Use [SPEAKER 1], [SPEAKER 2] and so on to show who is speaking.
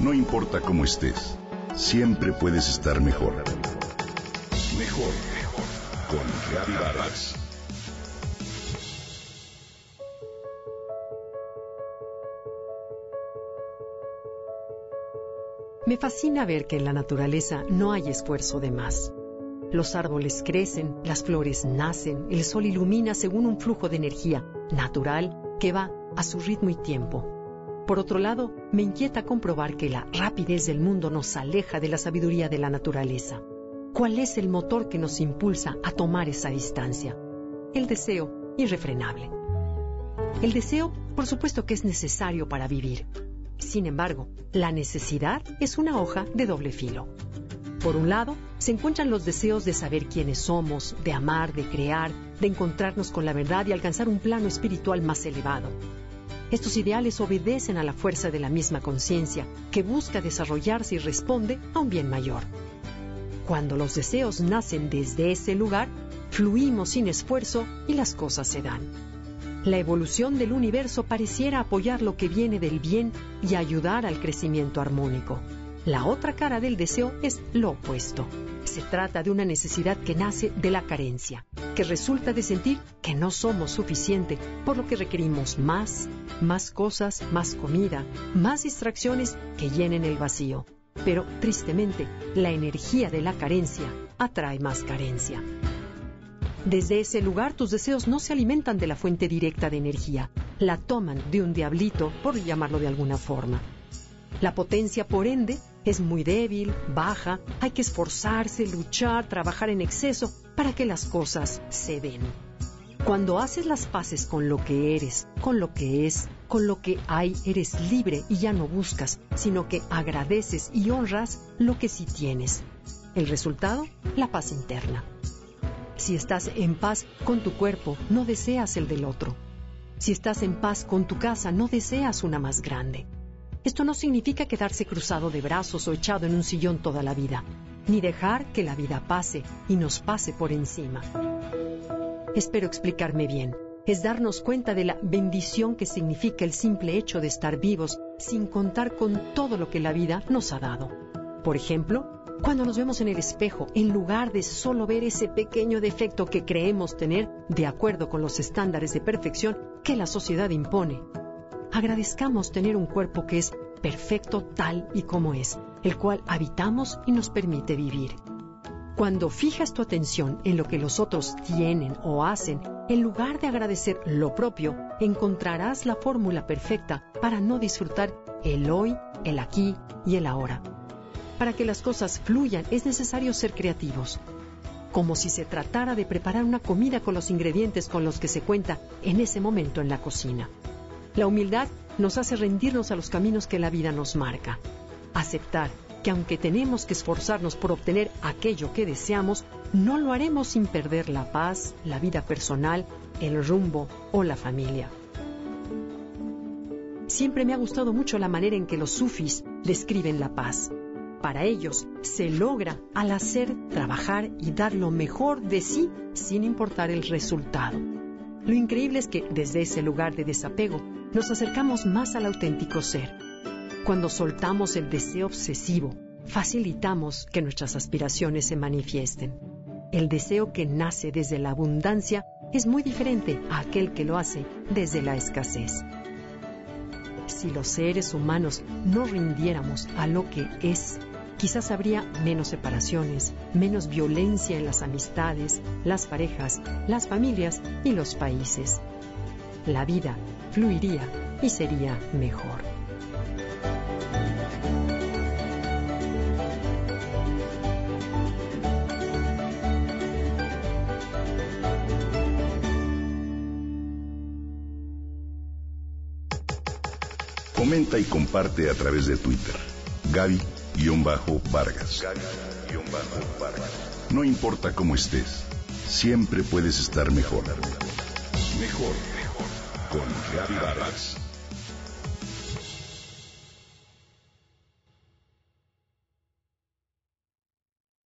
[SPEAKER 1] No importa cómo estés, siempre puedes estar mejor. Mejor, mejor. Con Vargas.
[SPEAKER 2] Me fascina ver que en la naturaleza no hay esfuerzo de más. Los árboles crecen, las flores nacen, el sol ilumina según un flujo de energía natural que va a su ritmo y tiempo. Por otro lado, me inquieta comprobar que la rapidez del mundo nos aleja de la sabiduría de la naturaleza. ¿Cuál es el motor que nos impulsa a tomar esa distancia? El deseo irrefrenable. El deseo, por supuesto que es necesario para vivir. Sin embargo, la necesidad es una hoja de doble filo. Por un lado, se encuentran los deseos de saber quiénes somos, de amar, de crear, de encontrarnos con la verdad y alcanzar un plano espiritual más elevado. Estos ideales obedecen a la fuerza de la misma conciencia, que busca desarrollarse y responde a un bien mayor. Cuando los deseos nacen desde ese lugar, fluimos sin esfuerzo y las cosas se dan. La evolución del universo pareciera apoyar lo que viene del bien y ayudar al crecimiento armónico. La otra cara del deseo es lo opuesto. Se trata de una necesidad que nace de la carencia, que resulta de sentir que no somos suficiente, por lo que requerimos más, más cosas, más comida, más distracciones que llenen el vacío. Pero, tristemente, la energía de la carencia atrae más carencia. Desde ese lugar tus deseos no se alimentan de la fuente directa de energía, la toman de un diablito, por llamarlo de alguna forma. La potencia, por ende, es muy débil, baja, hay que esforzarse, luchar, trabajar en exceso para que las cosas se den. Cuando haces las paces con lo que eres, con lo que es, con lo que hay, eres libre y ya no buscas, sino que agradeces y honras lo que sí tienes. El resultado, la paz interna. Si estás en paz con tu cuerpo, no deseas el del otro. Si estás en paz con tu casa, no deseas una más grande. Esto no significa quedarse cruzado de brazos o echado en un sillón toda la vida, ni dejar que la vida pase y nos pase por encima. Espero explicarme bien. Es darnos cuenta de la bendición que significa el simple hecho de estar vivos sin contar con todo lo que la vida nos ha dado. Por ejemplo, cuando nos vemos en el espejo, en lugar de solo ver ese pequeño defecto que creemos tener de acuerdo con los estándares de perfección que la sociedad impone, agradezcamos tener un cuerpo que es perfecto tal y como es, el cual habitamos y nos permite vivir. Cuando fijas tu atención en lo que los otros tienen o hacen, en lugar de agradecer lo propio, encontrarás la fórmula perfecta para no disfrutar el hoy, el aquí y el ahora. Para que las cosas fluyan es necesario ser creativos, como si se tratara de preparar una comida con los ingredientes con los que se cuenta en ese momento en la cocina. La humildad nos hace rendirnos a los caminos que la vida nos marca. Aceptar que aunque tenemos que esforzarnos por obtener aquello que deseamos, no lo haremos sin perder la paz, la vida personal, el rumbo o la familia. Siempre me ha gustado mucho la manera en que los sufis describen la paz. Para ellos se logra al hacer, trabajar y dar lo mejor de sí sin importar el resultado. Lo increíble es que desde ese lugar de desapego nos acercamos más al auténtico ser. Cuando soltamos el deseo obsesivo, facilitamos que nuestras aspiraciones se manifiesten. El deseo que nace desde la abundancia es muy diferente a aquel que lo hace desde la escasez. Si los seres humanos no rindiéramos a lo que es, quizás habría menos separaciones, menos violencia en las amistades, las parejas, las familias y los países. La vida fluiría y sería mejor.
[SPEAKER 1] Comenta y comparte a través de Twitter. Gaby-Vargas. No importa cómo estés, siempre puedes estar. Mejor, mejor. Con Gaby Vargas.